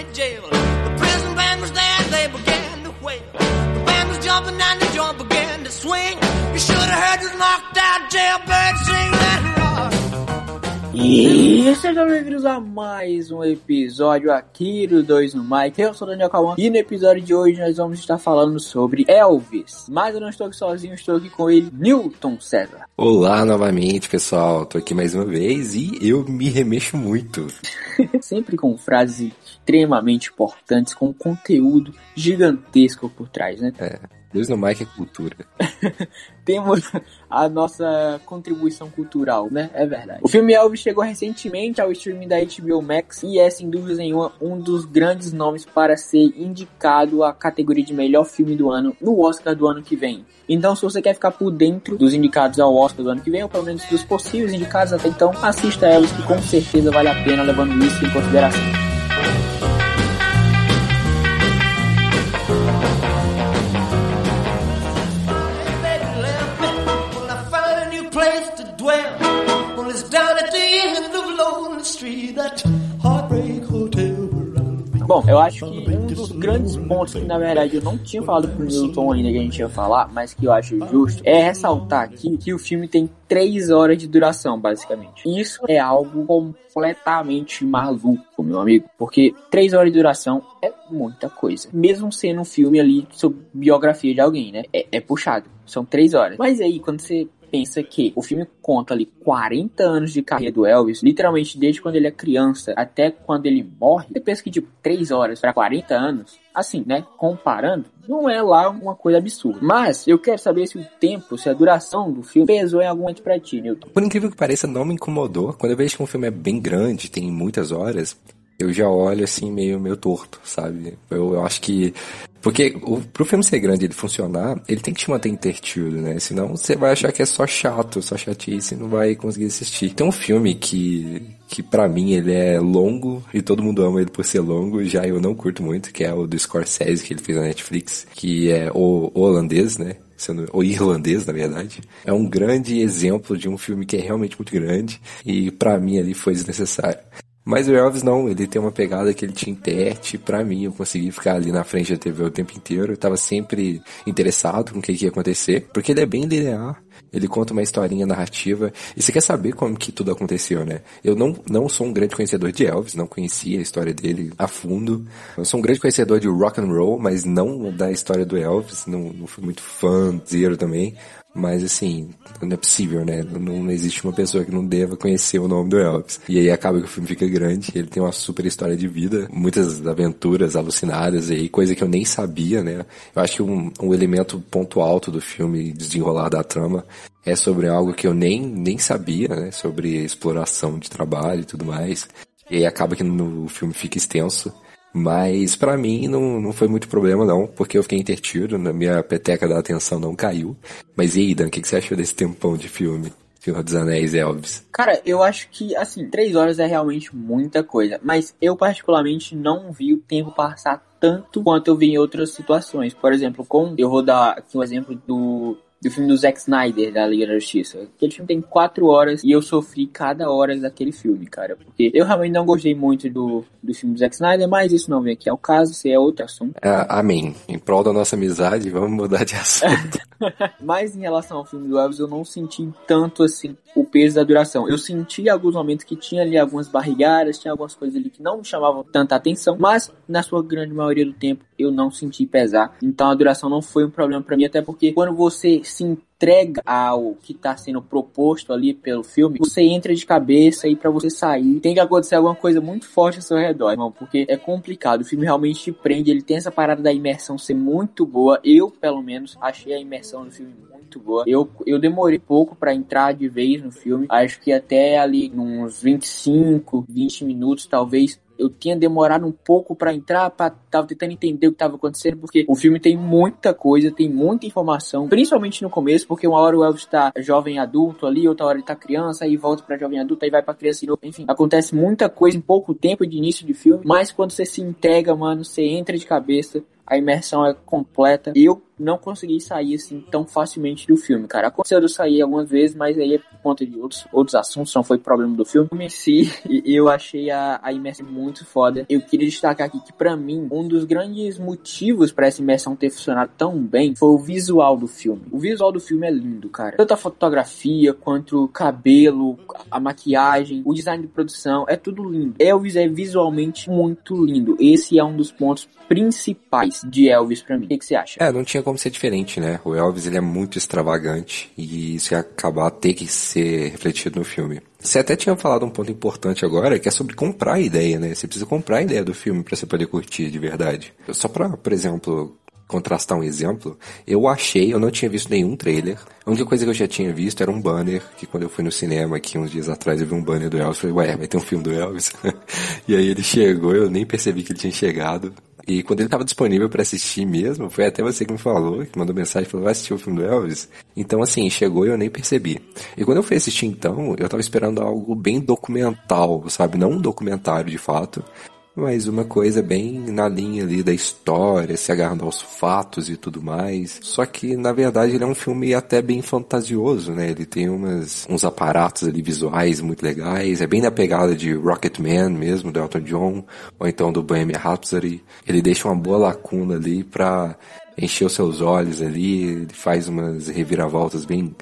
county jail. The prison band was there, they began to wail. The band was jumping and the joint began to swing. You should have heard this knocked out jailbird sing that rock. E sejam bem-vindos a mais um episódio aqui do 2 no Mike. Eu sou o Daniel Cauã e no episódio de hoje nós vamos estar falando sobre Elvis. Mas eu não estou aqui sozinho, estou aqui com ele, Newton César. Olá novamente, pessoal. Tô aqui mais uma vez e eu me remexo muito. Sempre com frases extremamente importantes, com conteúdo gigantesco por trás, né? É, Deus no Mike é cultura. Temos a nossa contribuição cultural, né? É verdade. O filme Elvis chegou recentemente ao streaming da HBO Max e é, sem dúvida nenhuma, um dos grandes nomes para ser indicado à categoria de melhor filme do ano no Oscar do ano que vem. Então, se você quer ficar por dentro dos indicados ao Oscar do ano que vem, ou pelo menos dos possíveis indicados até então, assista Elvis, que com certeza vale a pena levando isso em consideração. Bom, eu acho que um dos grandes pontos que na verdade eu não tinha falado pro Newton ainda que a gente ia falar, mas que eu acho justo, é ressaltar aqui que o filme tem 3 horas de duração, basicamente. Isso é algo completamente maluco, meu amigo, porque 3 horas de duração é muita coisa. Mesmo sendo um filme ali sobre biografia de alguém, né? É, é puxado. São 3 horas. Mas aí, quando você pensa que o filme conta ali 40 anos de carreira do Elvis, literalmente desde quando ele é criança até quando ele morre, você pensa que tipo 3 horas para 40 anos, assim, né, comparando, não é lá uma coisa absurda. Mas eu quero saber se o tempo, se a duração do filme pesou em algum momento pra ti, Newton. Por incrível que pareça, não me incomodou. Quando eu vejo que um filme é bem grande, tem muitas horas, eu já olho assim meio, meio torto, sabe? Eu, eu acho que. Porque o, pro filme ser grande ele funcionar, ele tem que te manter entretido, né? Senão você vai achar que é só chato, só chatice e não vai conseguir assistir. Tem um filme que, que para mim ele é longo e todo mundo ama ele por ser longo, já eu não curto muito, que é o do Scorsese que ele fez na Netflix, que é o, o holandês, né? Sendo, o irlandês, na verdade. É um grande exemplo de um filme que é realmente muito grande e para mim ali foi desnecessário. Mas o Elvis não, ele tem uma pegada que ele te interte. Pra mim, eu consegui ficar ali na frente da TV o tempo inteiro. Eu tava sempre interessado com o que, que ia acontecer, porque ele é bem linear. Ele conta uma historinha narrativa. E você quer saber como que tudo aconteceu, né? Eu não, não sou um grande conhecedor de Elvis, não conhecia a história dele a fundo. Eu sou um grande conhecedor de rock and roll, mas não da história do Elvis. Não, não fui muito fã zero também. Mas assim, não é possível, né? Não, existe uma pessoa que não deva conhecer o nome do Elvis. E aí acaba que o filme fica grande, ele tem uma super história de vida, muitas aventuras alucinadas aí, coisa que eu nem sabia, né? Eu acho que um, um elemento ponto alto do filme, desenrolar da trama, é sobre algo que eu nem, nem sabia, né? Sobre exploração de trabalho e tudo mais. E aí acaba que no filme fica extenso. Mas pra mim não, não foi muito problema não, porque eu fiquei intertido, na minha peteca da atenção não caiu. Mas e aí, Dan, o que, que você achou desse tempão de filme? Senhor dos Anéis Elvis. Cara, eu acho que, assim, 3 horas é realmente muita coisa. Mas eu, particularmente, não vi o tempo passar tanto quanto eu vi em outras situações. Por exemplo, com. Eu vou dar aqui um exemplo do do filme do Zack Snyder, da Liga da Justiça. Aquele filme tem quatro horas e eu sofri cada hora daquele filme, cara. Porque eu realmente não gostei muito do, do filme do Zack Snyder, mas isso não vem aqui ao caso, isso é outro assunto. É, amém. Em prol da nossa amizade, vamos mudar de assunto. mas em relação ao filme do Elvis, eu não senti tanto assim o peso da duração. Eu senti alguns momentos que tinha ali algumas barrigadas, tinha algumas coisas ali que não me chamavam tanta atenção, mas na sua grande maioria do tempo eu não senti pesar. Então a duração não foi um problema para mim, até porque quando você se entrega ao que está sendo proposto ali pelo filme, você entra de cabeça e para você sair tem que acontecer alguma coisa muito forte ao seu redor, irmão, porque é complicado. O filme realmente te prende, ele tem essa parada da imersão ser muito boa. Eu, pelo menos, achei a imersão do filme muito boa. Eu, eu demorei pouco para entrar de vez no filme, acho que até ali uns 25, 20 minutos talvez eu tinha demorado um pouco para entrar, para tava tentando entender o que estava acontecendo, porque o filme tem muita coisa, tem muita informação, principalmente no começo, porque uma hora o Elvis tá jovem adulto ali, outra hora ele tá criança, aí volta para jovem adulto, aí vai para criança de novo. Enfim, acontece muita coisa em pouco tempo de início de filme, mas quando você se entrega, mano, você entra de cabeça, a imersão é completa. Eu não consegui sair assim tão facilmente do filme, cara. Aconteceu de eu sair algumas vezes, mas aí é por conta de outros, outros assuntos, não foi problema do filme. Eu si, eu achei a, a imersão muito foda. Eu queria destacar aqui que para mim, um dos grandes motivos para essa imersão ter funcionado tão bem foi o visual do filme. O visual do filme é lindo, cara. Tanto a fotografia quanto o cabelo, a maquiagem, o design de produção, é tudo lindo. Elvis é visualmente muito lindo. Esse é um dos pontos principais de Elvis para mim. O que, que, você acha? É, não tinha como ser diferente, né? O Elvis ele é muito extravagante e isso ia acabar ter que ser refletido no filme. Você até tinha falado um ponto importante agora, que é sobre comprar a ideia, né? Você precisa comprar a ideia do filme para você poder curtir de verdade. Só para, por exemplo, contrastar um exemplo, eu achei, eu não tinha visto nenhum trailer. A única coisa que eu já tinha visto era um banner, que quando eu fui no cinema aqui uns dias atrás eu vi um banner do Elvis, falei, ué, vai ter um filme do Elvis? e aí ele chegou, eu nem percebi que ele tinha chegado. E quando ele estava disponível para assistir mesmo, foi até você que me falou, que mandou mensagem, falou, vai assistir o filme do Elvis? Então, assim, chegou e eu nem percebi. E quando eu fui assistir, então, eu estava esperando algo bem documental, sabe? Não um documentário de fato, mas uma coisa bem na linha ali da história, se agarrando aos fatos e tudo mais. Só que, na verdade, ele é um filme até bem fantasioso, né? Ele tem umas, uns aparatos ali visuais muito legais, é bem na pegada de Rocketman mesmo, do Elton John, ou então do Bohemian Rhapsody. Ele deixa uma boa lacuna ali pra encher os seus olhos ali, ele faz umas reviravoltas bem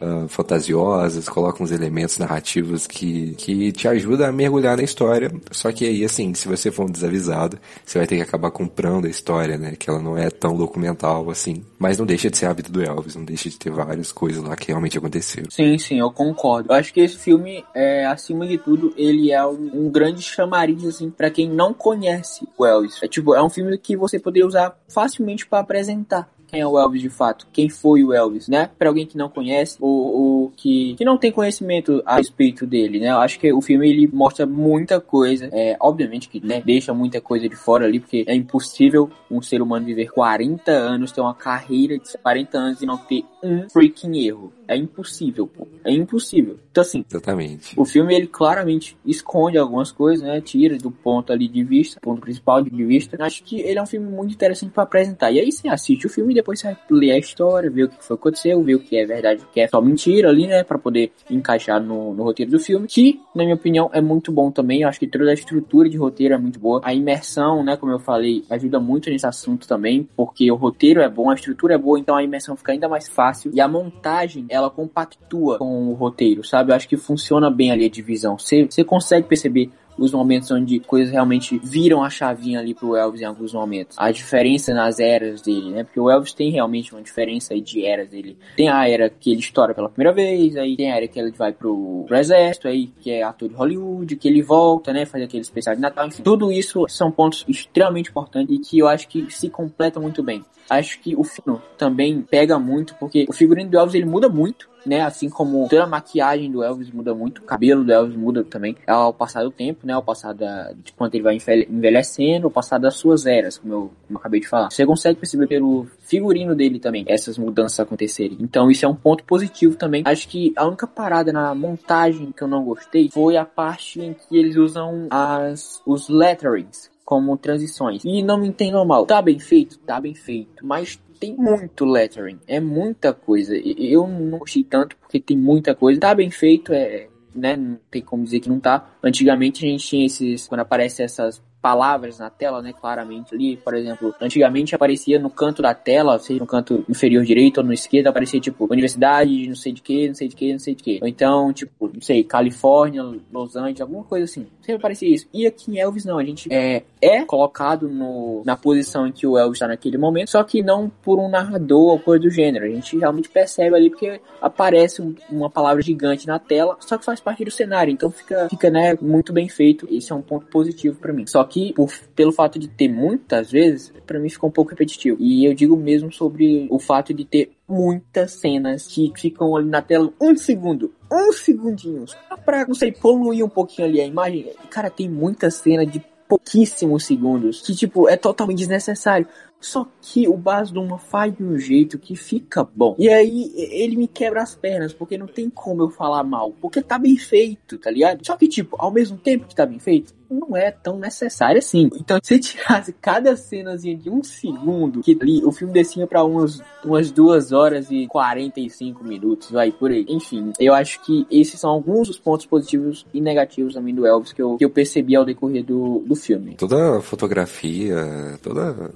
uh, fantasiosas, coloca uns elementos narrativos que, que te ajudam a mergulhar na história. Só que aí, assim, se você for um desavisado, você vai ter que acabar comprando a história, né? Que ela não é tão documental assim. Mas não deixa de ser a vida do Elvis, não deixa de ter várias coisas lá que realmente aconteceram. Sim, sim, eu concordo. Eu acho que esse filme, é, acima de tudo, ele é um, um grande chamariz, assim, para quem não conhece o Elvis. É tipo, é um filme que você poderia usar facilmente para apresentar quem é o Elvis de fato, quem foi o Elvis, né? Para alguém que não conhece ou, ou, que, que não tem conhecimento a respeito dele, né? Eu acho que o filme ele mostra muita coisa, é, obviamente que né, deixa muita coisa de fora ali, porque é impossível um ser humano viver 40 anos, ter uma carreira de 40 anos e não ter um freaking erro. É impossível, pô. É impossível. Então, assim. Exatamente. O filme, ele claramente esconde algumas coisas, né? Tira do ponto ali de vista, ponto principal de vista. Acho que ele é um filme muito interessante para apresentar. E aí você assiste o filme e depois você lê a história, vê o que foi aconteceu, vê o que é verdade, o que é só mentira ali, né? Pra poder encaixar no, no roteiro do filme. Que, na minha opinião, é muito bom também. Eu acho que toda a estrutura de roteiro é muito boa. A imersão, né? Como eu falei, ajuda muito nesse assunto também. Porque o roteiro é bom, a estrutura é boa, então a imersão fica ainda mais fácil. E a montagem, ela compactua com o roteiro, sabe? Eu acho que funciona bem ali a divisão. Você consegue perceber os momentos onde coisas realmente viram a chavinha ali pro Elvis em alguns momentos. A diferença nas eras dele, né? Porque o Elvis tem realmente uma diferença aí de eras dele. Tem a era que ele estoura pela primeira vez, aí tem a era que ele vai pro, pro exército, aí que é ator de Hollywood, que ele volta, né? Faz aquele especial de Natal, enfim. Tudo isso são pontos extremamente importantes e que eu acho que se completam muito bem. Acho que o fino também pega muito, porque o figurino do Elvis ele muda muito né? Assim como toda a maquiagem do Elvis muda muito, o cabelo do Elvis muda também ao passar do tempo, né? Ao passar da, de ele vai envelhecendo, ao passar das suas eras, como eu, como eu acabei de falar. Você consegue perceber pelo figurino dele também essas mudanças acontecerem. Então isso é um ponto positivo também. Acho que a única parada na montagem que eu não gostei foi a parte em que eles usam as os letterings como transições. E não me entendam mal, tá bem feito? Tá bem feito. Mas tem muito lettering, é muita coisa. Eu não gostei tanto porque tem muita coisa. Tá bem feito, é, né? Não tem como dizer que não tá. Antigamente a gente tinha esses, quando aparece essas palavras na tela, né, claramente ali, por exemplo, antigamente aparecia no canto da tela, seja no canto inferior direito ou no esquerdo, aparecia tipo universidade, não sei de que, não sei de que, não sei de que. Ou então, tipo, não sei, Califórnia, Los Angeles, alguma coisa assim. Sempre aparecia isso. E aqui em Elvis não, a gente é, é colocado no, na posição em que o Elvis está naquele momento, só que não por um narrador ou coisa do gênero. A gente realmente percebe ali porque aparece um, uma palavra gigante na tela, só que faz parte do cenário, então fica, fica né, muito bem feito. Esse é um ponto positivo para mim. Só que por, pelo fato de ter muitas vezes, para mim ficou um pouco repetitivo. E eu digo mesmo sobre o fato de ter muitas cenas que ficam ali na tela um segundo, um segundinho, só pra, não sei, poluir um pouquinho ali a imagem. Cara, tem muita cena de pouquíssimos segundos, que tipo, é totalmente desnecessário. Só que o Luhrmann faz de um jeito que fica bom. E aí ele me quebra as pernas, porque não tem como eu falar mal. Porque tá bem feito, tá ligado? Só que, tipo, ao mesmo tempo que tá bem feito, não é tão necessário assim. Então, se tirasse cada cenazinha de um segundo, que ali o filme descia pra umas, umas duas horas e 45 minutos, vai por aí. Enfim, eu acho que esses são alguns dos pontos positivos e negativos também do Elvis que eu, que eu percebi ao decorrer do, do filme. Toda a fotografia, toda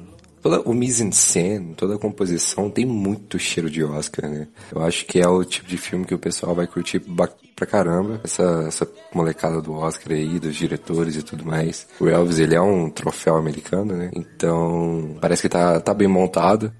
toda o mise-en-scène, toda a composição tem muito cheiro de Oscar, né? Eu acho que é o tipo de filme que o pessoal vai curtir pra caramba. Essa, essa molecada do Oscar aí, dos diretores e tudo mais. O Elvis, ele é um troféu americano, né? Então, parece que tá, tá bem montado.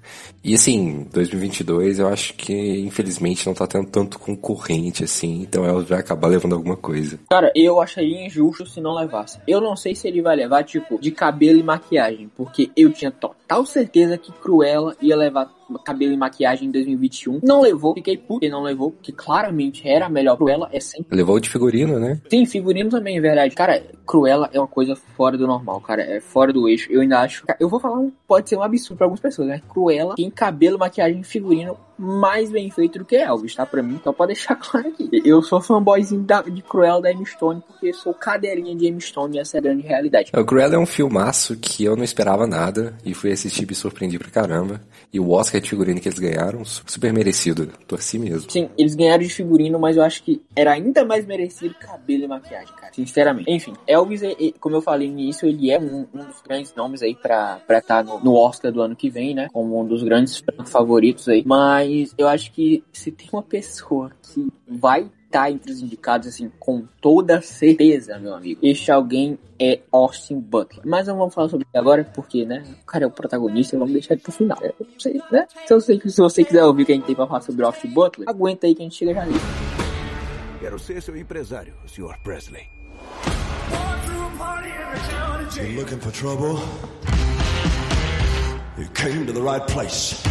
E assim, 2022 eu acho que infelizmente não tá tendo tanto concorrente assim, então o Elvis vai acabar levando alguma coisa. Cara, eu acharia injusto se não levasse. Eu não sei se ele vai levar, tipo, de cabelo e maquiagem, porque eu tinha total certeza que Cruella ia levar cabelo e maquiagem em 2021. Não levou, fiquei puto que não levou, porque claramente era melhor Cruella, é sempre. Levou de figurino, né? Sim, figurino também, é verdade. Cara, Cruella é uma coisa fora do normal, cara, é fora do eixo. Eu ainda acho. Eu vou falar um. Pode ser um absurdo pra algumas pessoas, né? Cruella tem cabelo, maquiagem e figurino mais bem feito do que Elvis, tá? Pra mim, então pode deixar claro aqui. Eu sou fanboyzinho da, de Cruella da Emma Stone, porque sou cadeirinha de Emma Stone e essa é a grande realidade. O Cruella é um filmaço que eu não esperava nada e fui assistir e me surpreendi pra caramba. E o Oscar de figurino que eles ganharam, super merecido. Torci mesmo. Sim, eles ganharam de figurino, mas eu acho que era ainda mais merecido cabelo e maquiagem, cara. Sinceramente. Enfim, Elvis, como eu falei no início, ele é um, um dos grandes nomes aí pra estar tá no, no Oscar do ano que vem, né? Como um dos grandes favoritos aí. Mas eu acho que se tem uma pessoa que vai estar entre os indicados, assim, com toda certeza, meu amigo. Este alguém é Austin Butler. Mas não vamos falar sobre ele agora, porque, né? O cara é o protagonista, vamos deixar ele pro final. É, sei, né? Se você, se você quiser ouvir o que a gente tem pra falar sobre Austin Butler, aguenta aí que a gente chega já nisso. Quero ser seu empresário, Sr. Presley. You're looking for trouble? You came to the right place.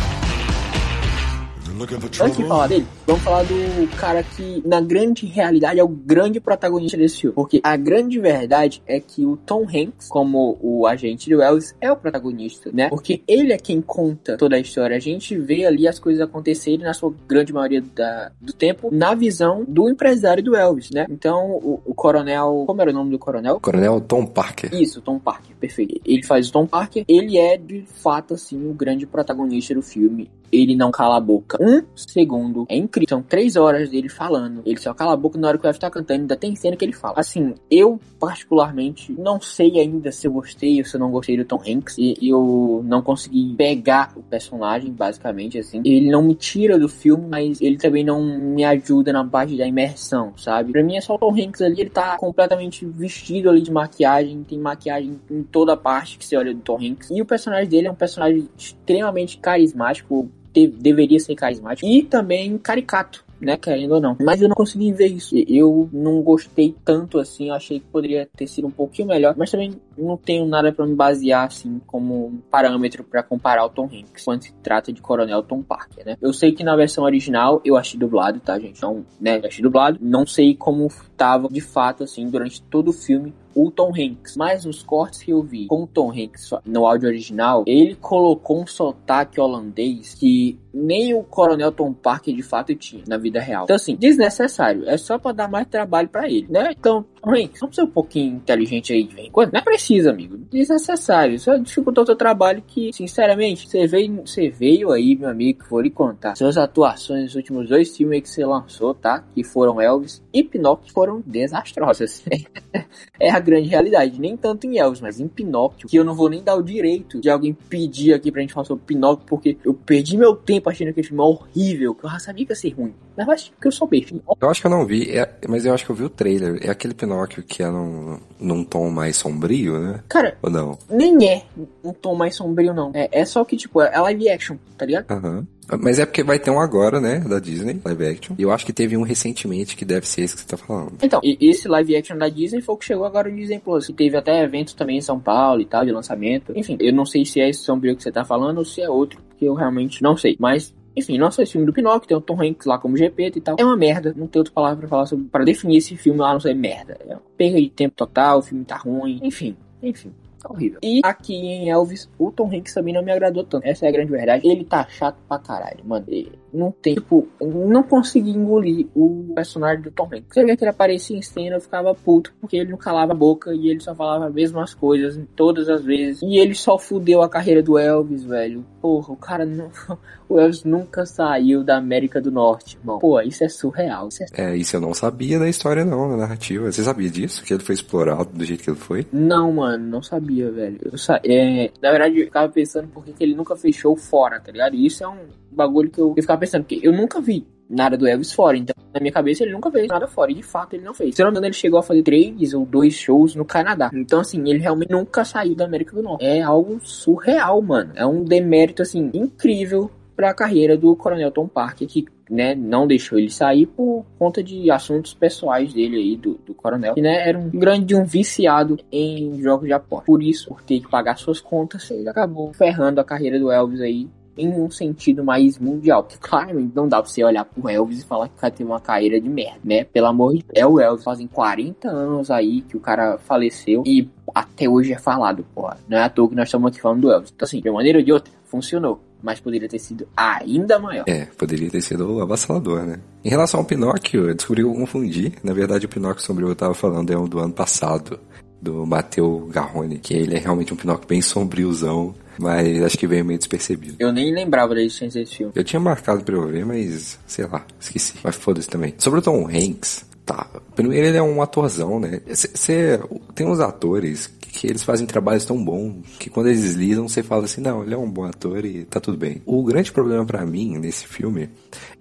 Antes de falar dele, vamos falar do cara que, na grande realidade, é o grande protagonista desse filme. Porque a grande verdade é que o Tom Hanks, como o agente do Wells, é o protagonista, né? Porque ele é quem conta toda a história. A gente vê ali as coisas acontecerem, na sua grande maioria da, do tempo, na visão do empresário do Elvis, né? Então, o, o coronel. Como era o nome do coronel? Coronel Tom Parker. Isso, Tom Parker, perfeito. Ele faz o Tom Parker. Ele é, de fato, assim, o grande protagonista do filme ele não cala a boca um segundo. É incrível. São três horas dele falando. Ele só cala a boca na hora que o F tá cantando. Ainda tem cena que ele fala. Assim, eu, particularmente, não sei ainda se eu gostei ou se eu não gostei do Tom Hanks. E eu não consegui pegar o personagem, basicamente, assim. Ele não me tira do filme, mas ele também não me ajuda na parte da imersão, sabe? Pra mim é só o Tom Hanks ali. Ele tá completamente vestido ali de maquiagem. Tem maquiagem em toda parte que você olha do Tom Hanks. E o personagem dele é um personagem extremamente carismático deveria ser carismático e também caricato né, querendo ou não. Mas eu não consegui ver isso. Eu não gostei tanto assim, eu achei que poderia ter sido um pouquinho melhor, mas também não tenho nada para me basear assim como parâmetro para comparar o Tom Hanks quando se trata de Coronel Tom Parker, né? Eu sei que na versão original eu achei dublado, tá, gente? Então, né, achei dublado. Não sei como tava de fato assim durante todo o filme o Tom Hanks. Mas nos cortes que eu vi com o Tom Hanks no áudio original, ele colocou um sotaque holandês que nem o Coronel Tom Parker de fato tinha na vida real. Então, assim, desnecessário. É só para dar mais trabalho para ele, né? Então, Hanks, vamos ser um pouquinho inteligente aí de vez em quando. Não é preciso, amigo. Desnecessário. Só dificultou o seu trabalho que, sinceramente, você veio, você veio aí, meu amigo, que vou lhe contar. Suas atuações nos últimos dois filmes que você lançou, tá? Que foram Elvis e Pinóquio, foram desastrosas. é a grande realidade. Nem tanto em Elvis, mas em Pinóquio, que eu não vou nem dar o direito de alguém pedir aqui pra gente falar sobre Pinóquio, porque eu perdi meu tempo achando aquele filme horrível, que eu já sabia que ia ser ruim. Mas acho que eu sou bem. Eu acho que eu não vi, é, mas eu acho que eu vi o trailer. É aquele Pinóquio que é num, num tom mais sombrio, né? Cara, Ou não? nem é um tom mais sombrio, não. É, é só que, tipo, é live action, tá ligado? Aham. Mas é porque vai ter um agora, né, da Disney, live action. E eu acho que teve um recentemente que deve ser esse que você tá falando. Então, e esse live action da Disney foi o que chegou agora no Disney Plus. E teve até eventos também em São Paulo e tal, de lançamento. Enfim, eu não sei se é esse sombrio que você tá falando ou se é outro, porque eu realmente não sei. Mas enfim, só esse filme do Pinóquio, tem o Tom Hanks lá como GP e tal. É uma merda, não tem outra palavra pra falar sobre, para definir esse filme lá, não sei, merda. É uma perda de tempo total, o filme tá ruim, enfim, enfim. Tá horrível. E aqui em Elvis, o Tom Hanks também não me agradou tanto. Essa é a grande verdade. Ele tá chato pra caralho, mano. Ele não tem, tipo, não consegui engolir o personagem do Tom Hanks. Você vê que ele aparecia em cena, eu ficava puto, porque ele não calava a boca e ele só falava as mesmas coisas todas as vezes. E ele só fudeu a carreira do Elvis, velho. Porra, o cara não. O Elvis nunca saiu da América do Norte, irmão. Pô, isso é surreal. Isso é... É, isso eu não sabia da história, não, da narrativa. Você sabia disso? Que ele foi explorado do jeito que ele foi? Não, mano, não sabia, velho. Eu sa... é... Na verdade, eu ficava pensando por que ele nunca fechou fora, tá ligado? E isso é um bagulho que eu, eu ficava pensando, porque eu nunca vi nada do Elvis fora. Então, na minha cabeça, ele nunca fez nada fora. E de fato, ele não fez. Se não me engano, ele chegou a fazer três ou dois shows no Canadá. Então, assim, ele realmente nunca saiu da América do Norte. É algo surreal, mano. É um demérito, assim, incrível para a carreira do Coronel Tom Parker, que né, não deixou ele sair por conta de assuntos pessoais dele aí, do, do coronel, que né, era um grande um viciado em jogos de aposta. Por isso, por ter que pagar suas contas, ele acabou ferrando a carreira do Elvis aí em um sentido mais mundial. Porque claramente não dá pra você olhar pro Elvis e falar que o cara teve uma carreira de merda, né? Pelo amor de Deus. É o Elvis, fazem 40 anos aí que o cara faleceu e até hoje é falado, porra. Não é à toa que nós estamos aqui falando do Elvis. Então assim, de uma maneira ou de outra, funcionou. Mas poderia ter sido ainda maior. É, poderia ter sido avassalador, né? Em relação ao Pinóquio, eu descobri que eu confundi. Na verdade, o Pinóquio sobre o eu tava falando é um do ano passado, do Matteo Garrone, que ele é realmente um Pinóquio bem sombriozão, mas acho que veio meio despercebido. Eu nem lembrava da existência desse filme. Eu tinha marcado pra eu ver, mas sei lá, esqueci. Mas foda-se também. Sobre o Tom Hanks, tá. Primeiro ele é um atorzão, né? Você tem uns atores que eles fazem trabalhos tão bons que quando eles lidam você fala assim, não, ele é um bom ator e tá tudo bem. O grande problema para mim nesse filme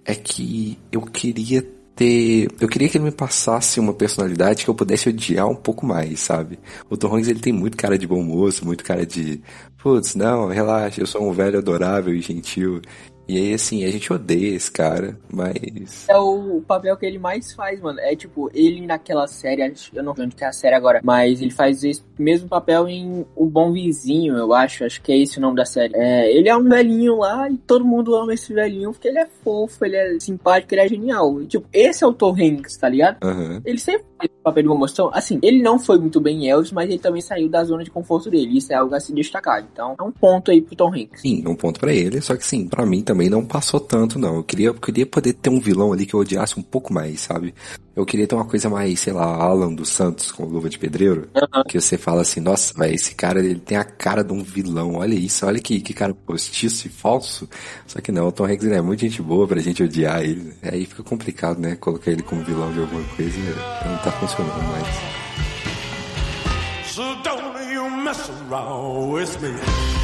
é que eu queria ter. Eu queria que ele me passasse uma personalidade que eu pudesse odiar um pouco mais, sabe? O Tom Hanks ele tem muito cara de bom moço, muito cara de. Putz, não, relaxa, eu sou um velho adorável e gentil. E aí, assim, a gente odeia esse cara, mas. É o papel que ele mais faz, mano. É tipo, ele naquela série, eu não sei onde que é a série agora, mas ele faz esse mesmo papel em O Bom Vizinho, eu acho. Acho que é esse o nome da série. É, ele é um velhinho lá e todo mundo ama esse velhinho porque ele é fofo, ele é simpático, ele é genial. E, tipo, esse é o Tom Hanks, tá ligado? Uhum. Ele sempre papel de uma emoção. Assim, ele não foi muito bem em Elvis, mas ele também saiu da zona de conforto dele. Isso é algo a se destacar. Então, é um ponto aí pro Tom Hanks. Sim, um ponto para ele, só que sim, para mim também não passou tanto, não. Eu queria, eu queria poder ter um vilão ali que eu odiasse um pouco mais, sabe? Eu queria ter uma coisa mais, sei lá, Alan dos Santos com luva de pedreiro. Uhum. Que você fala assim, nossa, velho, esse cara ele tem a cara de um vilão. Olha isso, olha que, que cara postiço e falso. Só que não, o Tom Hanks é muito gente boa pra gente odiar ele. Aí fica complicado, né? Colocar ele como vilão de alguma coisa não tá funcionando mais. So don't you mess around with me.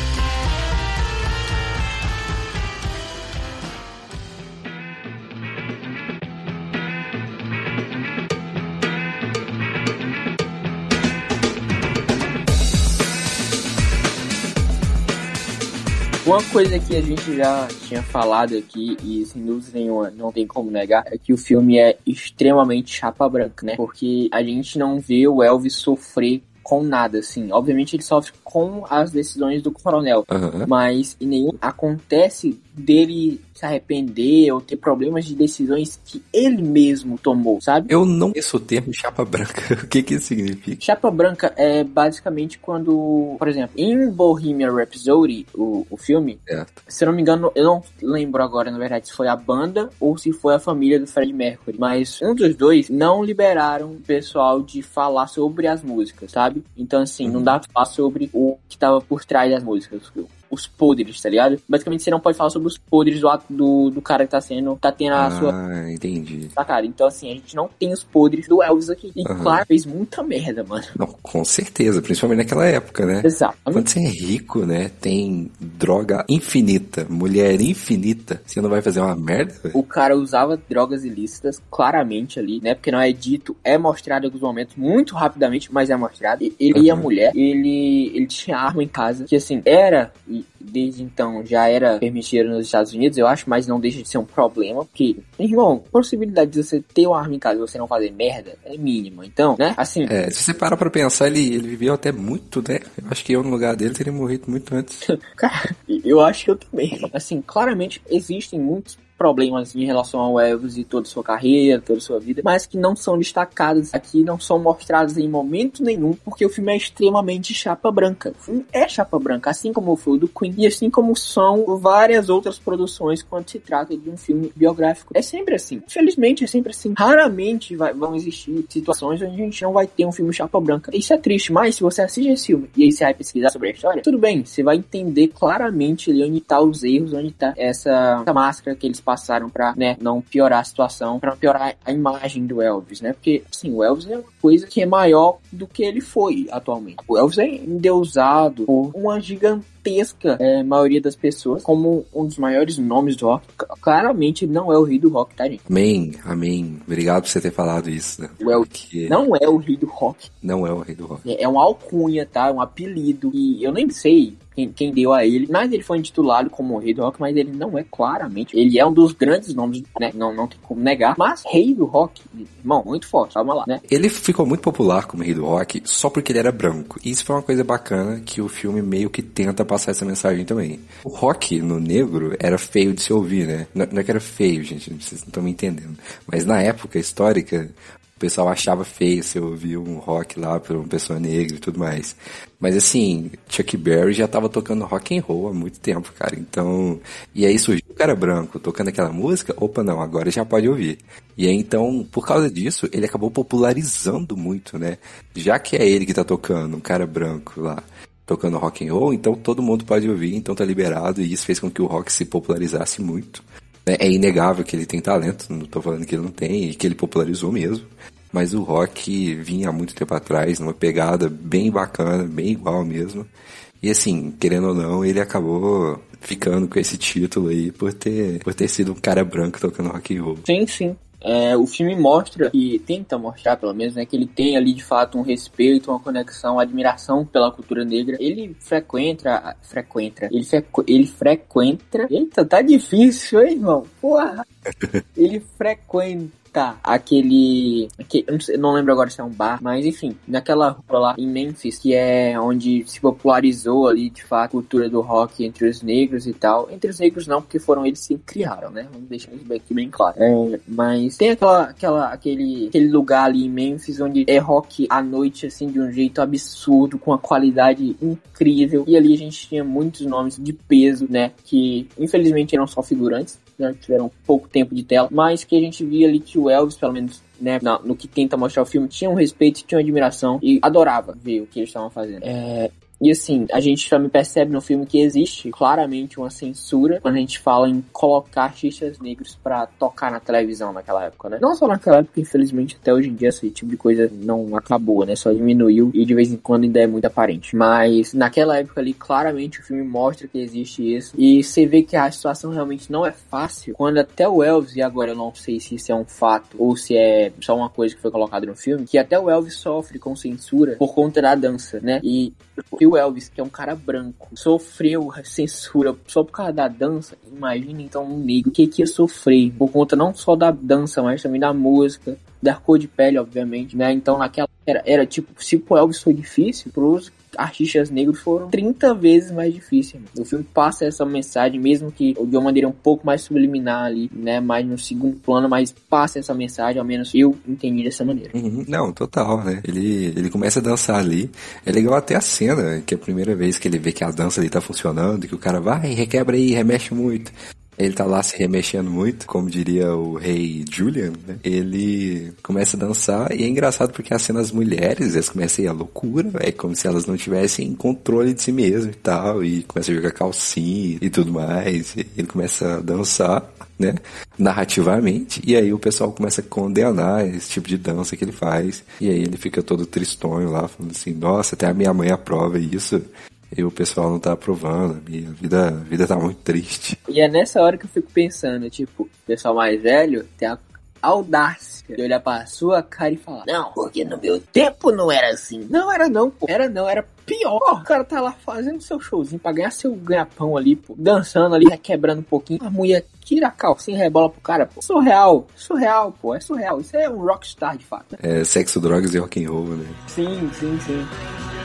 Uma coisa que a gente já tinha falado aqui, e sem dúvida nenhuma não tem como negar, é que o filme é extremamente chapa branca, né? Porque a gente não vê o Elvis sofrer com nada, assim. Obviamente ele sofre com as decisões do coronel, Aham. mas em nenhum acontece dele se arrepender ou ter problemas de decisões que ele mesmo tomou, sabe? Eu não conheço o termo chapa branca. o que que isso significa? Chapa branca é basicamente quando, por exemplo, em Bohemian Rhapsody, o, o filme, Certo. se eu não me engano, eu não lembro agora, na verdade, se foi a banda ou se foi a família do Fred Mercury. Mas um dos dois não liberaram o pessoal de falar sobre as músicas, sabe? Então, assim, não dá pra falar sobre o que tava por trás das músicas. Os podres, tá ligado? Basicamente, você não pode falar sobre os podres do, do, do cara que tá sendo. tá tendo a sua Ah, entendi. tá, cara. Então, assim, a gente não tem os podres do Elvis aqui. E, Aham. claro, fez muita merda, mano. Não, com certeza, principalmente naquela época, né? Exatamente. Quando você é rico, né? Tem droga infinita, mulher infinita. Você não vai fazer uma merda? velho? O cara usava drogas ilícitas, claramente ali, né? Porque não é dito, é mostrado em alguns momentos, muito rapidamente, mas é mostrado. E- Ele e a Uhum. mulher, ele, ele tinha arma em casa, que assim, era, e desde então já era permitido nos Estados Unidos, eu acho, mas não deixa de ser um problema, porque, irmão, a possibilidade de você ter uma arma em casa e você não fazer merda é mínima. Então, né? Assim, É, se você parar pra pensar, ele, ele viveu até muito, né? Eu acho que eu, no lugar dele, teria morrido muito antes. Cara, eu acho que eu também. Assim, claramente existem muitos problemas em relação ao Elvis e toda sua carreira, toda sua vida, mas que não são destacadas aqui, não são mostradas em momento nenhum, porque o filme é extremamente chapa branca. O filme é chapa branca, assim como foi o do Queen, e assim como são várias outras produções quando se trata de um filme biográfico. É sempre assim. Infelizmente, é sempre assim. Raramente vai, vão existir situações onde a gente não vai ter um filme chapa branca. Isso é triste, mas se você assiste esse filme e aí você vai pesquisar sobre a história, tudo bem, você vai entender claramente onde tá os erros, onde tá essa, essa máscara que eles passaram pra, né, não piorar a situação, não piorar a imagem do Elvis, né? Porque, assim, o Elvis é uma coisa que é maior do que ele foi atualmente. O Elvis é endeusado por uma gigantesca é, maioria das pessoas como um dos maiores nomes do rock. Claramente não é o rei do rock, tá, gente? Amém, amém. Obrigado por você ter falado isso, né? O Elvis Porque não é o rei do rock. não é o rei do rock. É é uma alcunha, tá? É um apelido. E eu nem sei quem, quem deu a ele. Mas ele foi intitulado como Rei do Rock, mas ele não é claramente. Ele é um dos grandes nomes, né? Não, não tem como negar. Mas Rei do Rock, irmão, muito forte. Calma lá, né? Ele ficou muito popular como rei do rock só porque ele era branco. E isso foi uma coisa bacana que o filme meio que tenta passar essa mensagem também. O rock no negro era feio de se ouvir, né? Não é que era feio, gente, vocês não estão me entendendo. Mas na época histórica, o pessoal achava feio se ouvir um rock lá por uma pessoa negra e tudo mais. Mas assim, Chuck Berry já tava tocando rock and roll há muito tempo, cara. Então, e aí surgiu o cara branco tocando aquela música, opa, não, agora já pode ouvir. E aí então, por causa disso, ele acabou popularizando muito, né? Já que é ele que tá tocando, um cara branco lá, tocando rock and roll, então todo mundo pode ouvir, então tá liberado, e isso fez com que o rock se popularizasse muito. né? É inegável que ele tem talento, não tô falando que ele não tem, e que ele popularizou mesmo. Mas o rock vinha há muito tempo atrás, numa pegada bem bacana, bem igual mesmo. E assim, querendo ou não, ele acabou ficando com esse título aí por ter, por ter sido um cara branco tocando rock and roll. Sim, sim. É, o filme mostra, e tenta mostrar pelo menos, né, que ele tem ali de fato um respeito, uma conexão, uma admiração pela cultura negra. Ele frequenta, frequenta, ele, frequ, ele frequenta, eita, tá difícil, hein, irmão? Porra! ele frequenta aquele, aque- eu não, sei- não lembro agora se é um bar, mas enfim, naquela rua lá em Memphis, que é onde se popularizou ali de fato a cultura do rock entre os negros e tal. Entre os negros não, porque foram eles que criaram, né? Vamos deixar isso aqui bem claro. É, mas tem aquela, aquela, aquele, aquele lugar ali em Memphis onde é rock à noite assim de um jeito absurdo, com uma qualidade incrível. E ali a gente tinha muitos nomes de peso, né? Que infelizmente eram só figurantes né, tiveram pouco tempo de tela, mas que a gente via ali que o Elvis, pelo menos né, na- no que tenta mostrar o filme, tinha um respeito, tinha uma admiração e adorava ver o que eles estavam fazendo. É, e assim, a gente também percebe no filme que existe claramente uma censura quando a gente fala em colocar artistas negros pra tocar na televisão naquela época, né? Não só naquela época, infelizmente, até hoje em dia esse tipo de coisa não acabou, né? Só diminuiu e de vez em quando ainda é muito aparente. Mas naquela época ali, claramente o filme mostra que existe isso. E você vê que a situação realmente não é fácil. Quando até o Elvis, e agora eu não sei se isso é um fato ou se é só uma coisa que foi colocada no filme, que até o Elvis sofre com censura por conta da dança, né? E o Elvis, que é um cara branco, sofreu censura só por causa da dança. Imagina então um negro que que ia sofrer por conta não só da dança, mas também da música, da cor de pele, obviamente, né? Então naquela era, era tipo, se pro Elvis foi difícil, pros artistas negros foram 30 vezes mais difícil. irmão. O filme passa essa mensagem, mesmo que de uma maneira um pouco mais subliminar ali, né? Mais no segundo plano, mas passa essa mensagem, ao menos eu entendi dessa maneira. Uhum. Não, total, né? Ele, ele começa a dançar ali. É legal até a cena, que é a primeira vez que ele vê que a dança ali tá funcionando, que o cara vai, requebra aí, remexe muito. Ele tá lá se remexendo muito, como diria o rei Julian, né? Ele começa a dançar e é engraçado porque as cenas mulheres, elas começam a ir à loucura, é como se elas não tivessem controle de si mesmo e tal, e começa a jogar calcinha e tudo mais, e ele começa a dançar, né? Narrativamente, e aí o pessoal começa a condenar esse tipo de dança que ele faz, e aí ele fica todo tristonho lá, falando assim, nossa, até a minha mãe aprova isso, e o pessoal não tá aprovando, a minha vida, a vida tá muito triste. E é nessa hora que eu fico pensando, tipo, o pessoal mais velho tem a audácia de olhar pra sua cara e falar, não, porque no meu tempo não era assim. Não era não, pô. Era não, era pior. O cara tá lá fazendo seu showzinho pra ganhar seu ganha-pão ali, pô. Dançando ali, quebrando um pouquinho. A mulher tira a calcinha e rebola pro cara, pô. Surreal, surreal, pô. É surreal. Isso é um rockstar de fato. É, sexo, drogas e rock and roll, né? Sim, sim, sim.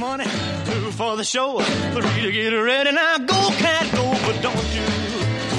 One, two for the show, three to get ready. Now go, cat, go, but don't you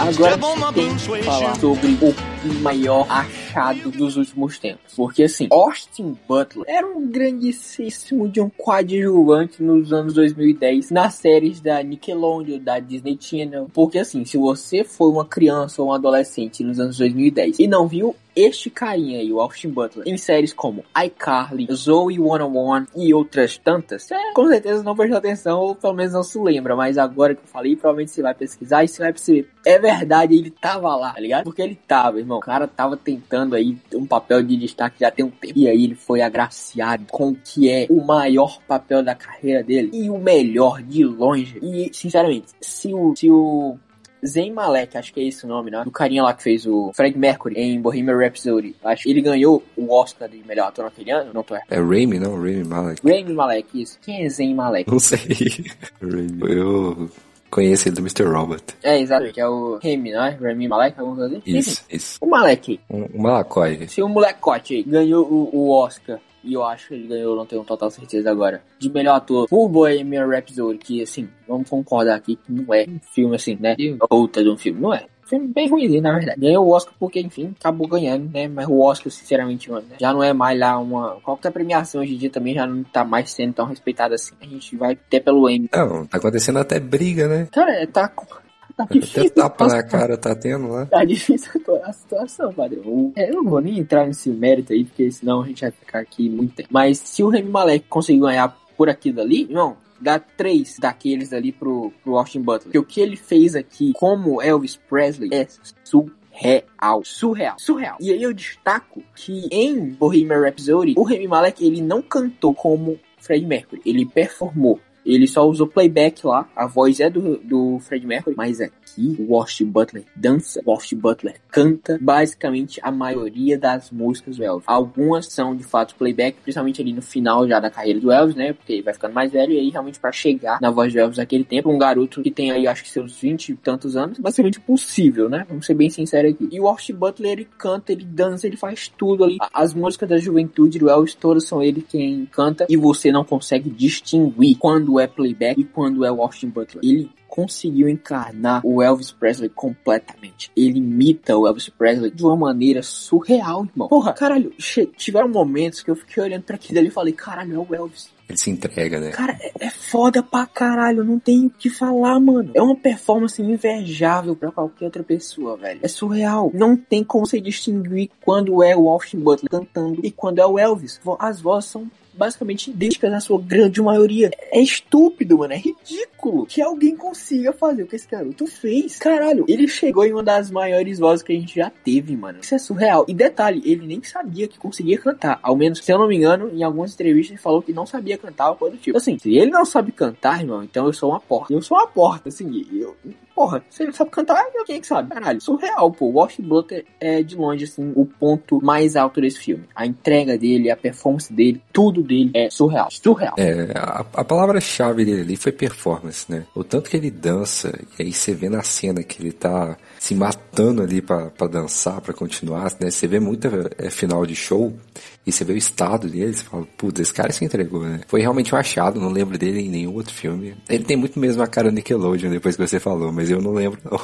Agora tem que falar sobre o maior achado dos últimos tempos. Porque assim, Austin Butler era um grandíssimo de um coadjuvante nos anos 2010 nas séries da Nickelodeon, da Disney Channel. Porque assim, se você foi uma criança ou um adolescente nos anos 2010 e não viu este carinha aí, o Austin Butler, em séries como iCarly, Zoe 101 e outras tantas, você com certeza não prestou atenção ou pelo menos não se lembra, mas agora que eu falei, provavelmente você vai pesquisar e você vai perceber. É verdade, ele tava lá, tá ligado? Porque ele tava, irmão. O cara tava tentando aí um papel de destaque já tem um tempo. E aí ele foi agraciado com o que é o maior papel da carreira dele e o melhor de longe. E, sinceramente, se o, se o Zayn Malek, acho que é esse o nome, né? Do carinha lá que fez o Fred Mercury em Bohemian Rhapsody. Acho que ele ganhou o Oscar de melhor ator naquele ano, não tô errado. É Raimi, não? Raimi Malek. Rami Malek, isso. Quem é Zayn Malek? Não sei. Raimi. Eu conheço ele do Mr. Robot. É, exatamente, é o Rami, não é? Rami Malek, alguma coisa assim? Enfim, Isso, isso. o Malek, Um, um malacói. se o molecote aí ganhou o, o Oscar, e eu acho que ele ganhou, não tenho total certeza agora, de melhor ator por Bohemian Rhapsody, que assim, vamos concordar aqui que não é um filme assim, né? Outra de um filme, não é. Filme bem ruim, na verdade. Ganhou o Oscar porque, enfim, acabou ganhando, né? Mas o Oscar, sinceramente, mano, já não é mais lá uma. Qualquer premiação hoje em dia também já não tá mais sendo tão respeitada assim. A gente vai até pelo Emmy. Não, tá acontecendo até briga, né? Cara, tá. Tá Até difícil. tapa na cara tá tendo lá. Tá difícil a tua- a situação, padre. Eu, é, eu não vou nem entrar nesse mérito aí, porque senão a gente vai ficar aqui muito tempo. Mas se o Remy Malek conseguir ganhar por aquilo ali, não, dá três daqueles ali pro, pro Austin Butler. Porque o que ele fez aqui como Elvis Presley é surreal. Surreal. Surreal. E aí eu destaco que em Bohemian Rhapsody, o Remy Malek, ele não cantou como Fred Mercury. Ele performou. Ele só usou playback lá, a voz é do, do Fred Mercury, mas o Austin Butler dança, o Austin Butler canta basicamente a maioria das músicas do Elvis. Algumas são de fato playback, principalmente ali no final já da carreira do Elvis, né? Porque ele vai ficando mais velho e aí realmente pra chegar na voz do Elvis naquele tempo, um garoto que tem aí acho que seus 20 e tantos anos, basicamente impossível, né? Vamos ser bem sinceros aqui. E o Austin Butler ele canta, ele dança, ele faz tudo ali. As músicas da juventude do Elvis todas são ele quem canta e você não consegue distinguir quando é playback e quando é Austin Butler. Ele conseguiu encarnar o Elvis Presley completamente. Ele imita o Elvis Presley de uma maneira surreal, irmão. Porra, caralho, tiveram momentos que eu fiquei olhando pra aquilo ali e falei, caralho, é o Elvis. Ele se entrega, né? Cara, é, é foda pra caralho, não tem o que falar, mano. É uma performance invejável pra qualquer outra pessoa, velho. É surreal. Não tem como você distinguir quando é o Austin Butler cantando e quando é o Elvis. As vozes são basicamente idênticas na sua grande maioria. É estúpido, mano. É ridículo que alguém consiga fazer o que esse garoto fez. Caralho, ele chegou em uma das maiores vozes que a gente já teve, mano. Isso é surreal. E detalhe, ele nem sabia que conseguia cantar. Ao menos, se eu não me engano, em algumas entrevistas ele falou que não sabia cantar ou coisa do tipo. Assim, se ele não sabe cantar, irmão, então eu sou uma porta. Eu sou uma porta, assim, eu... Porra, se ele sabe cantar, quem é que sabe? Caralho, surreal, pô. Austin Butler é, de longe, assim, o ponto mais alto desse filme. A entrega dele, a performance dele, tudo dele é surreal. Surreal. É, a, a palavra-chave dele ali foi performance, né? O tanto que ele dança, e aí você vê na cena que ele tá se matando ali pra dançar, pra continuar, né? Você vê muita é, final de show e você vê o estado dele, você fala, putz, esse cara se entregou, né? Foi realmente um achado, não lembro dele em nenhum outro filme. Ele tem muito mesmo a cara Nickelodeon depois que você falou, mas eu não lembro, não.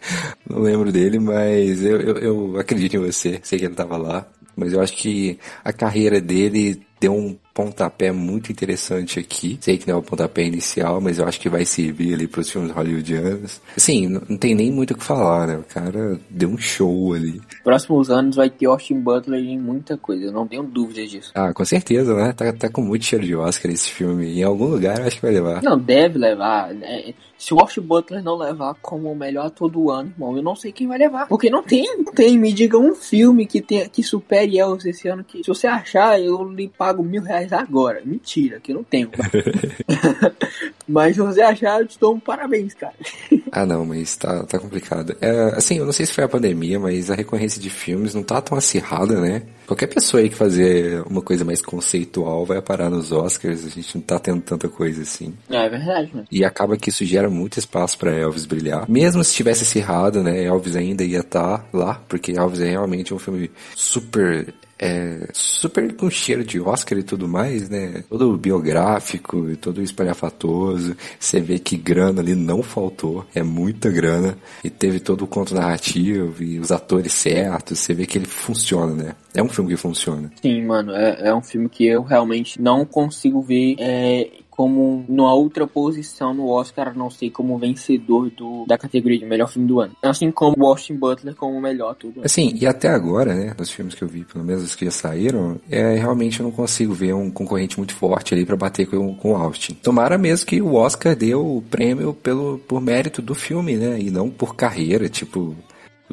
não lembro dele, mas eu, eu, eu acredito em você, sei que ele tava lá. Mas eu acho que a carreira dele deu um pontapé muito interessante aqui. Sei que não é o pontapé inicial, mas eu acho que vai servir ali pros filmes hollywoodianos. Assim, não, tem nem muito o que falar, né? O cara deu um show ali. Próximos anos vai ter Austin Butler em muita coisa, eu não tenho dúvidas disso. Ah, com certeza, né? Tá, tá com muito cheiro de Oscar esse filme. Em algum lugar eu acho que vai levar. Não, deve levar. né? Se o Austin Butler não levar como o melhor ator do ano, irmão, eu não sei quem vai levar. Porque não tem, não tem. Me diga um filme que, tenha, que supere Elvis esse ano. Que, se você achar, eu lhe pago mil reais agora. Mentira, que eu não tenho. Mas se você achar, eu te dou um parabéns, cara. Ah, não, mas tá, tá complicado. É, assim, eu não sei se foi a pandemia, mas a recorrência de filmes não tá tão acirrada, né? Qualquer pessoa aí que fazer uma coisa mais conceitual vai parar nos Oscars, a gente não tá tendo tanta coisa assim. É verdade, mano. E acaba que isso gera muito espaço pra Elvis brilhar. Mesmo se tivesse acirrado, né, Elvis ainda ia estar lá, porque Elvis é realmente um filme super é super com cheiro de Oscar e tudo mais, né? Todo biográfico e todo espalhafatoso. Você vê que grana ali não faltou, é muita grana. E teve todo o conto narrativo e os atores certos. Você vê que ele funciona, né? É um filme que funciona. Sim, mano, é, é um filme que eu realmente não consigo ver é, como numa outra posição no Oscar, a não ser como vencedor do, da categoria de melhor filme do ano. Assim como Austin Butler como melhor tudo. Assim, e até agora, né, nos filmes que eu vi, pelo menos os que já saíram, é, realmente eu não consigo ver um concorrente muito forte ali para bater com, com o Austin. Tomara mesmo que o Oscar dê o prêmio pelo, por mérito do filme, né, e não por carreira, tipo,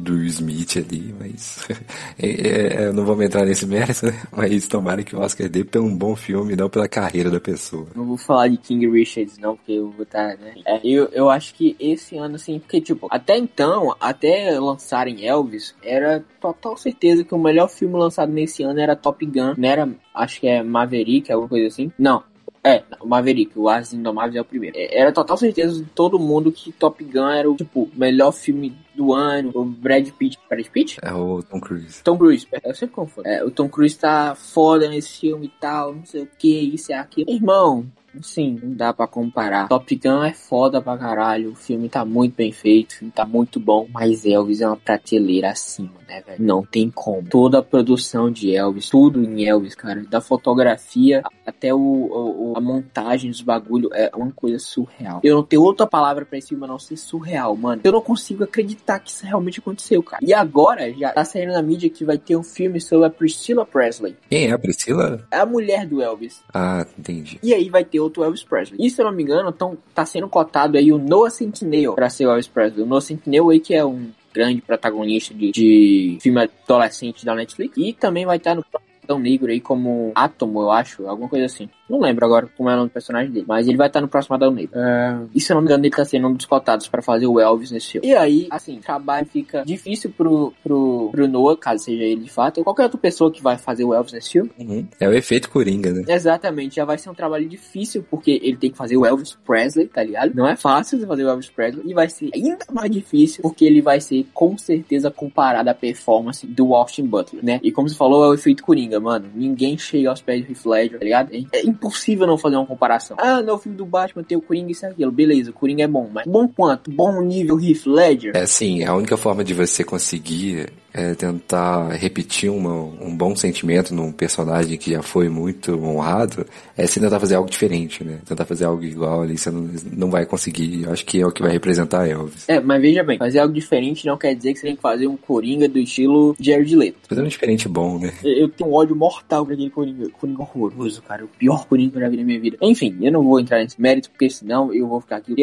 do Will Smith ali, mas é, é, eu não vou entrar nesse mérito, né? mas tomara que o Oscar dê por um bom filme, não pela carreira da pessoa. Não vou falar de King Richards, não, porque eu vou estar, né? É, eu, eu acho que esse ano, assim, porque, tipo, até então, até lançarem Elvis, era total certeza que o melhor filme lançado nesse ano era Top Gun, não era, acho que é Maverick, alguma coisa assim. Não, é, o Maverick, o As Indomáveis é o primeiro. É, era total certeza de todo mundo que Top Gun era o, tipo, melhor filme do ano. O Brad Pitt. Brad Pitt? É o Tom Cruise. Tom Cruise, eu sempre confundo. É, o Tom Cruise tá foda nesse filme e tal, não sei o que, isso é aquilo. Irmão, Sim, não dá para comparar. Top Gun é foda pra caralho. O filme tá muito bem feito, o filme tá muito bom. Mas Elvis é uma prateleira acima, né, velho? Não tem como. Toda a produção de Elvis, tudo em Elvis, cara. Da fotografia até o, o a montagem dos bagulho é uma coisa surreal. Eu não tenho outra palavra para esse filme a não ser surreal, mano. Eu não consigo acreditar que isso realmente aconteceu, cara. E agora já tá saindo na mídia que vai ter um filme sobre a Priscilla Presley. Quem é a Priscilla? É a mulher do Elvis. Ah, entendi. E aí vai ter outro Elvis Presley. E se eu não me engano, tão, tá sendo cotado aí o Noah Centineo pra ser o Elvis Presley. O Noah Centineo aí que é um grande protagonista de, de filme adolescente da Netflix. E também vai estar no Adão Negro aí como Átomo, eu acho, alguma coisa assim. Não lembro agora como é o nome do personagem dele, mas ele vai estar no próximo Adão Negro. É... E se eu não me engano, ele tá sendo um dos cotados pra fazer o Elvis nesse filme. E aí, assim, o trabalho fica difícil pro, pro, pro Noah, caso seja ele de fato, ou qualquer outra pessoa que vai fazer o Elvis nesse filme. Uhum. É o efeito Coringa, né? Exatamente, já vai ser um trabalho difícil, porque ele tem que fazer o Elvis Presley, tá ligado? Não é fácil fazer o Elvis Presley, e vai ser ainda mais difícil, porque ele vai ser com certeza comparado à performance do Austin Butler, né? E como você falou, é o efeito Coringa, mano. Ninguém chega aos pés do Heath Ledger, tá ligado? É impossível não fazer uma comparação. Ah, no filme do Batman tem o Coringa e isso aquilo. Beleza, o Coringa é bom, mas bom quanto? Bom nível Heath Ledger? É sim, a única forma de você conseguir é tentar repetir uma, um bom sentimento num personagem que já foi muito honrado, é você tentar fazer algo diferente, né? Tentar fazer algo igual ali, você não, não vai conseguir. Eu acho que é o que vai representar Elvis. É, mas veja bem, fazer algo diferente não quer dizer que você tem que fazer um Coringa do estilo Jared Leto. Fazer um diferente bom, né? Eu tenho um ódio mortal pra aquele Coringa, Coringa horroroso, cara. O pior Coringa que eu já vi na minha vida. Enfim, eu não vou entrar nesse mérito, porque senão eu vou ficar aqui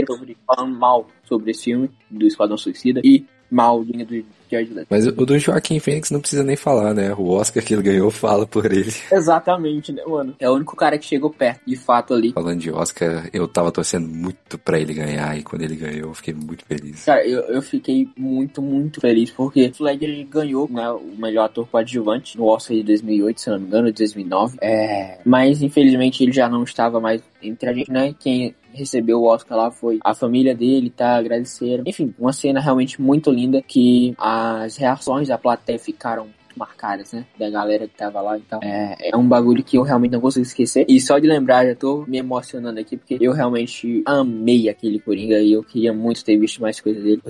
falando mal sobre esse filme do Esquadrão Suicida e mal do Jared Leto. Mas o do Joaquim Fênix não precisa nem falar, né? O Oscar que ele ganhou fala por ele. Exatamente, né, mano? É o único cara que chegou perto, de fato, ali. Falando de Oscar, eu tava torcendo muito pra ele ganhar e quando ele ganhou, eu fiquei muito feliz. Cara, eu, eu fiquei muito, muito feliz porque o Ledger ele ganhou né, o melhor ator coadjuvante no Oscar de 2008, se não me engano, de 2009. É... Mas, infelizmente, ele já não estava mais entre a gente, né? Quem recebeu o Oscar lá foi a família dele, tá? Agradeceram. Enfim, uma cena realmente muito linda que as reações da plateia ficaram marcadas, né? Da galera que tava lá. Então, é, é um bagulho que eu realmente não consigo esquecer. E só de lembrar, já tô me emocionando aqui, porque eu realmente amei aquele Coringa e eu queria muito ter visto mais coisas dele.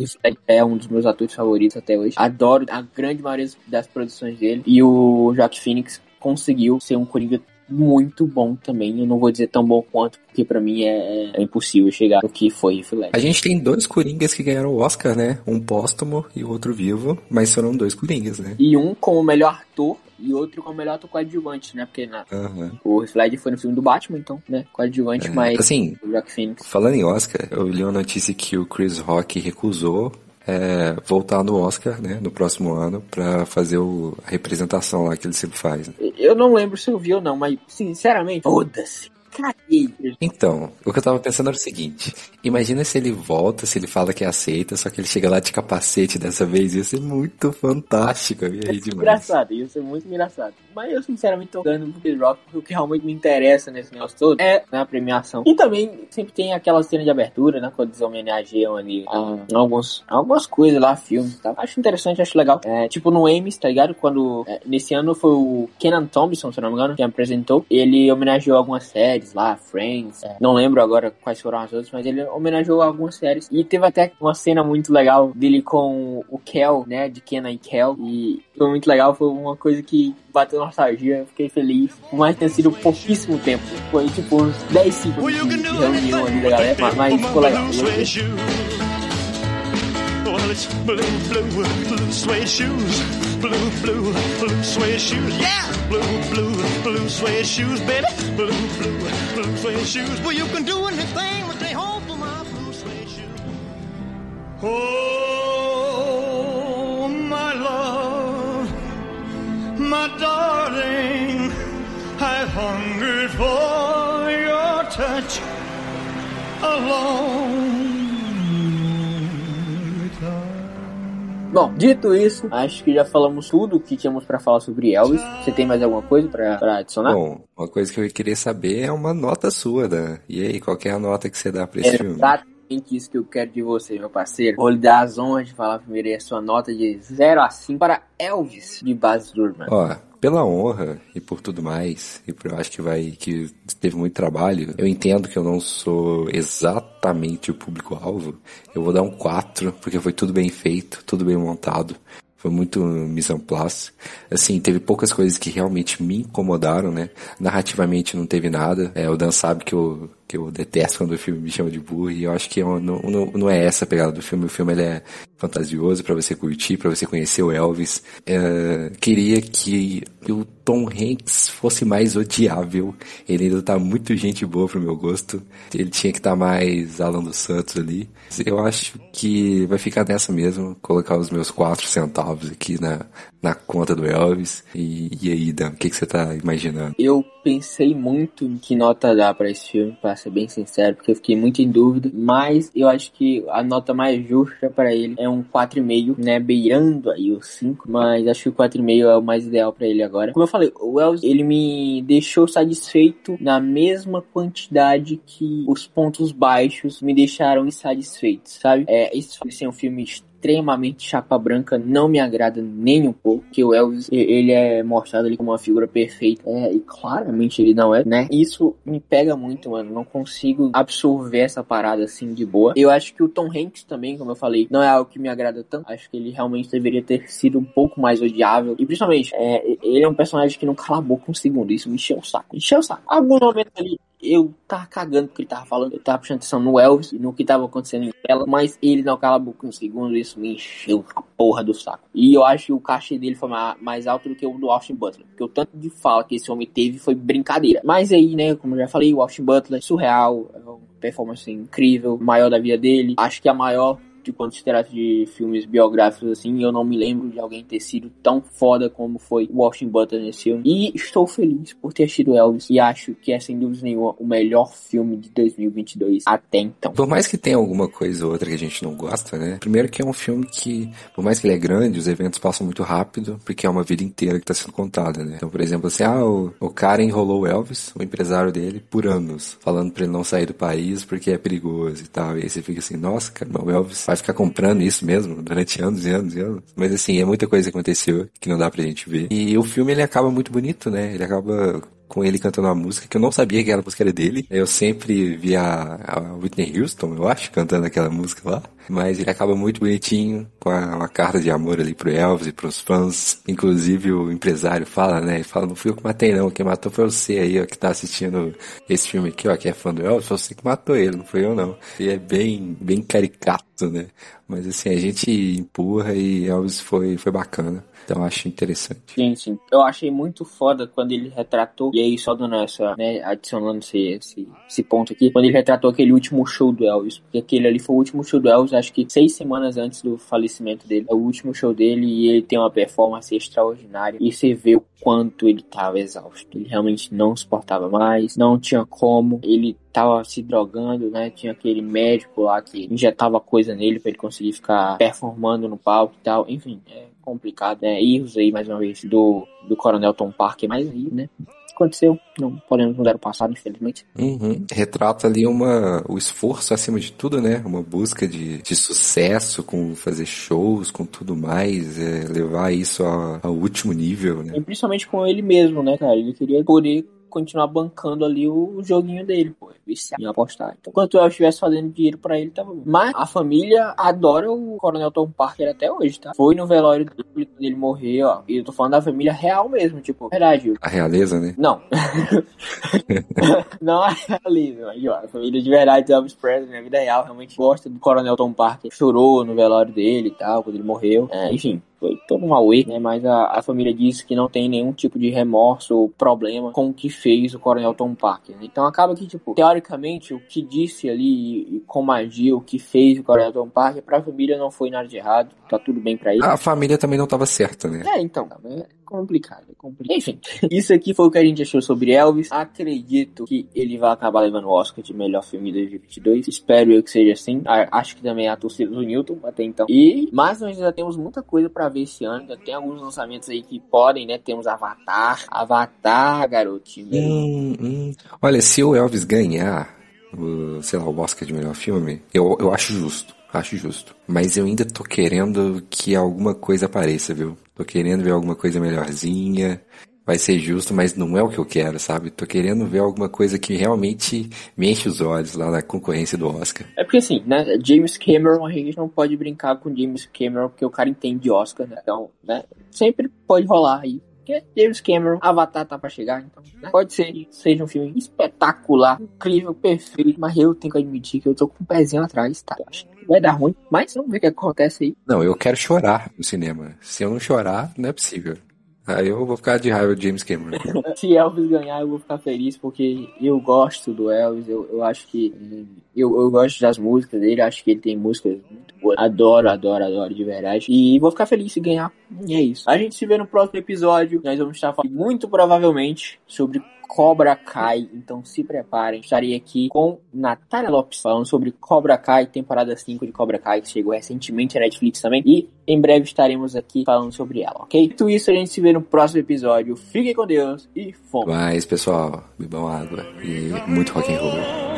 É um dos meus atores favoritos até hoje. Adoro a grande maioria das produções dele. E o Joaquin Phoenix conseguiu ser um Coringa muito bom também. Eu não vou dizer tão bom quanto, porque para mim é, é, impossível chegar ao que foi Heath A gente tem dois Coringas que ganharam o Oscar, né? Um póstumo e o outro vivo, mas foram dois Coringas, né? E um como melhor ator e outro como melhor ator coadjuvante, né? Porque na, uhum. o Heath Ledger foi no filme do Batman, então, né? Coadjuvante, é, mas assim, o Joaquin Phoenix. Falando em Oscar, eu li uma notícia que o Chris Rock recusou é, voltar no Oscar, né, no próximo ano, para fazer o, a representação lá que ele sempre faz. Né? Eu não lembro se eu vi ou não, mas sinceramente, foda-se. Então, o que eu tava pensando era o seguinte: imagina se ele volta, se ele fala que aceita, só que ele chega lá de capacete dessa vez, ia ser muito fantástico, ia rir demais. Engraçado, ia ser muito engraçado. Mas eu, sinceramente, tô dando pro Chris Rock, porque o que realmente me interessa nesse negócio todo é né, a premiação. E também sempre tem aquela cena de abertura, né? Quando eles homenageiam ali ah, alguns, algumas coisas lá, filmes e tal. Acho interessante, acho legal. É, tipo no Emmys, tá ligado? Quando é, nesse ano foi o Kenan Thompson, se não me engano, que apresentou. Ele homenageou algumas séries lá, Friends. É, não lembro agora quais foram as outras, mas ele homenageou algumas séries. E teve até uma cena muito legal dele com o Kel, né? De Kenan e Kel. E foi muito legal, foi uma coisa que bateu nostalgia, fiquei feliz. Por mais ter sido pouquíssimo tempo. Foi tipo uns 10 segundos de reunião ali da galera, mas, mas ficou legal. Well, it's blue, blue, blue suede shoes. Blue, blue, blue suede shoes. Yeah! Blue, blue, blue suede shoes, baby. Blue, blue, blue suede shoes. Well, you can do anything but stay home Oh, my love, my darling, I've hungered for your touch alone. Bom, dito isso, acho que já falamos tudo que tínhamos para falar sobre Elvis. Você tem mais alguma coisa para adicionar? Bom, uma coisa que eu queria saber é uma nota sua, né? E aí, qual é a nota que você dá pra esse é filme? Exatamente isso que eu quero de você, meu parceiro. Vou lhe dar as honras de falar primeiro aí a sua nota de 0 a 5 para Elvis de Baz Luhrmann. Ó, pela honra e por tudo mais, e por eu acho que vai que teve muito trabalho, eu entendo que eu não sou exatamente o público-alvo. Eu vou dar um 4, porque foi tudo bem feito, tudo bem montado. Foi muito mise en place. Assim, teve poucas coisas que realmente me incomodaram, né? Narrativamente não teve nada. É, o Dan sabe que eu, que eu detesto quando o filme me chama de burro e eu acho que não, não, não é essa a pegada do filme. O filme ele é fantasioso para você curtir, para você conhecer o Elvis. É, queria que o Tom Hanks fosse mais odiável. Ele ainda tá muito gente boa pro meu gosto. Ele tinha que estar tá mais Alan dos Santos ali. Eu acho que vai ficar nessa mesmo, colocar os meus quatro centavos aqui na, na conta do Elvis. E, e aí, Dan, o que, você tá imaginando? Eu pensei muito em que nota dar para esse filme, para ser bem sincero, porque eu fiquei muito em dúvida. Mas eu acho que a nota mais justa para ele é um 4,5, né? Beirando aí o 5. Mas acho que o 4,5 é o mais ideal para ele agora. Como eu falei, o Elvis, ele me deixou satisfeito na mesma quantidade que os pontos baixos me deixaram insatisfeitos, sabe? É, esse é um filme extremamente chapa branca, não me agrada nem um pouco, que o Elvis, ele é mostrado ali como uma figura perfeita, é, e claramente ele não é, né? Isso me pega muito, mano, não consigo absorver essa parada assim de boa. Eu acho que o Tom Hanks também, como eu falei, não é algo que me agrada tanto, acho que ele realmente deveria ter sido um pouco mais odiável, e principalmente, é, ele é um personagem que não cala a boca um segundo, isso me encheu o saco, encheu o saco. Algum momento ali, eu tava cagando porque ele tava falando, eu tava prestando atenção no Elvis e no que tava acontecendo em ela, mas ele não cala a boca um segundo, isso me encheu a porra do saco. E eu acho que o cachê dele foi mais alto do que o do Austin Butler, porque o tanto de fala que esse homem teve foi brincadeira. Mas aí, né, como eu já falei, o Austin Butler, surreal, é uma performance incrível, maior da vida dele, acho que a maior de quando se trata de filmes biográficos assim, eu não me lembro de alguém ter sido tão foda como foi Austin Butler nesse filme. E estou feliz por ter assistido Elvis e acho que é sem dúvida nenhuma o melhor filme de 2022 até então. Por mais que tenha alguma coisa ou outra que a gente não gosta, né? Primeiro que é um filme que, por mais que ele é grande, os eventos passam muito rápido, porque é uma vida inteira que está sendo contada, né? Então, por exemplo, assim, ah, o, o cara enrolou o Elvis, o empresário dele, por anos, falando para ele não sair do país porque é perigoso e tal. E aí você fica assim, nossa, cara, o Elvis vai ficar comprando isso mesmo durante anos e anos e anos. Mas assim, é muita coisa que aconteceu que não dá pra gente ver. E o filme ele acaba muito bonito, né? Ele acaba com ele cantando uma música que eu não sabia que era a música era dele. Eu sempre via a Whitney Houston, eu acho, cantando aquela música lá. Mas ele acaba muito bonitinho, com uma carta de amor ali pro Elvis e pros fãs. Inclusive o empresário fala, né? Ele fala, não fui eu que matei não, quem matou foi você aí, ó, que tá assistindo esse filme aqui, ó, que é fã do Elvis, foi você que matou ele, não foi eu não. E é bem, bem caricato, né? Mas assim, a gente empurra e Elvis foi, foi bacana. Então acho interessante. Sim, sim. Eu achei muito foda quando ele retratou E aí, só dando essa, né, adicionando esse, esse, esse ponto aqui, quando ele retratou aquele último show do Elvis, porque aquele ali foi o último show do Elvis, acho que seis semanas antes do falecimento dele. É o último show dele e ele tem uma performance extraordinária. E você vê o quanto ele tava exausto. Ele realmente não suportava mais, não tinha como. Ele tava se drogando, né? Tinha aquele médico lá que injetava coisa nele para ele conseguir ficar performando no palco e tal. Enfim, é complicado, né? Erros aí, mais uma vez, do, do Coronel Tom Parker, mas aí, né? Aconteceu, não podemos mudar o passado, infelizmente. Uhum. Retrata ali uma, o esforço acima de tudo, né? Uma busca de, de sucesso, com fazer shows, com tudo mais, é, levar isso ao, ao último nível, né? E principalmente com ele mesmo, né, cara? Ele queria poder continuar bancando ali o joguinho dele, pô. Viciado em apostar. Então, enquanto eu estivesse fazendo dinheiro pra ele, tava bom. Mas a família adora o Coronel Tom Parker até hoje, tá? Foi no velório dele, ele morreu, ó. E eu tô falando da família real mesmo, tipo, verdade. A realeza, né? Não. não a realeza, mas ó, a família de verdade do Elvis Presley, na vida real, realmente gosta do Coronel Tom Parker. Chorou no velório dele e tal, quando ele morreu. É, enfim, foi todo um auê, né? Mas a, a família disse que não tem nenhum tipo de remorso ou problema com o que fez o Coronel Tom Parker. Né? Então acaba que, tipo, teoricamente, o que disse ali e, e com magia, o que fez o Coronel Tom Parker, pra família não foi nada de errado, tá tudo bem pra ele. A família também não tava certa, né? É, então, é complicado, é complicado. Enfim, isso aqui foi o que a gente achou sobre Elvis. Acredito que ele vai acabar levando o Oscar de melhor filme de 2022. Espero eu que seja assim. Acho que também é a torcida do Newton até então. E, mas nós ainda temos muita coisa pra ver esse ano. Ainda tem alguns lançamentos aí que podem, né? Temos Avatar. Avatar, garotinho. Hum, hum. Olha, se o Elvis ganhar, o, sei lá, o Oscar de melhor filme, eu, eu acho justo. Acho justo. Mas eu ainda tô querendo que alguma coisa apareça, viu? Tô querendo ver alguma coisa melhorzinha. Vai ser justo, mas não é o que eu quero, sabe? Tô querendo ver alguma coisa que realmente me enche os olhos lá na concorrência do Oscar. É porque assim, né? James Cameron, a gente não pode brincar com James Cameron, porque o cara entende Oscar, né? Então, né? Sempre pode rolar aí. Porque James Cameron, Avatar tá pra chegar, então né? pode ser que seja um filme espetacular, incrível, perfeito, mas eu tenho que admitir que eu tô com um pezinho atrás, tá? Acho que vai dar ruim, mas vamos ver o que acontece aí. Não, eu quero chorar no cinema. Se eu não chorar, não é possível. Aí eu vou ficar de raiva de James Cameron. Se Elvis ganhar, eu vou ficar feliz, porque eu gosto do Elvis, eu, eu acho que. Eu, eu gosto das músicas dele, acho que ele tem músicas muito boas. Adoro, adoro, adoro, de verdade. E vou ficar feliz se ganhar. E é isso. A gente se vê no próximo episódio. Nós vamos estar falando muito provavelmente sobre Cobra Kai, então se preparem. Estarei aqui com Natália Lopes falando sobre Cobra Kai, temporada 5 de Cobra Kai, que chegou recentemente na Netflix também. E em breve estaremos aqui falando sobre ela, ok? Tudo isso a gente se vê no próximo episódio. Fiquem com Deus e fomos! Mas, pessoal, bebam água e muito rock and roll.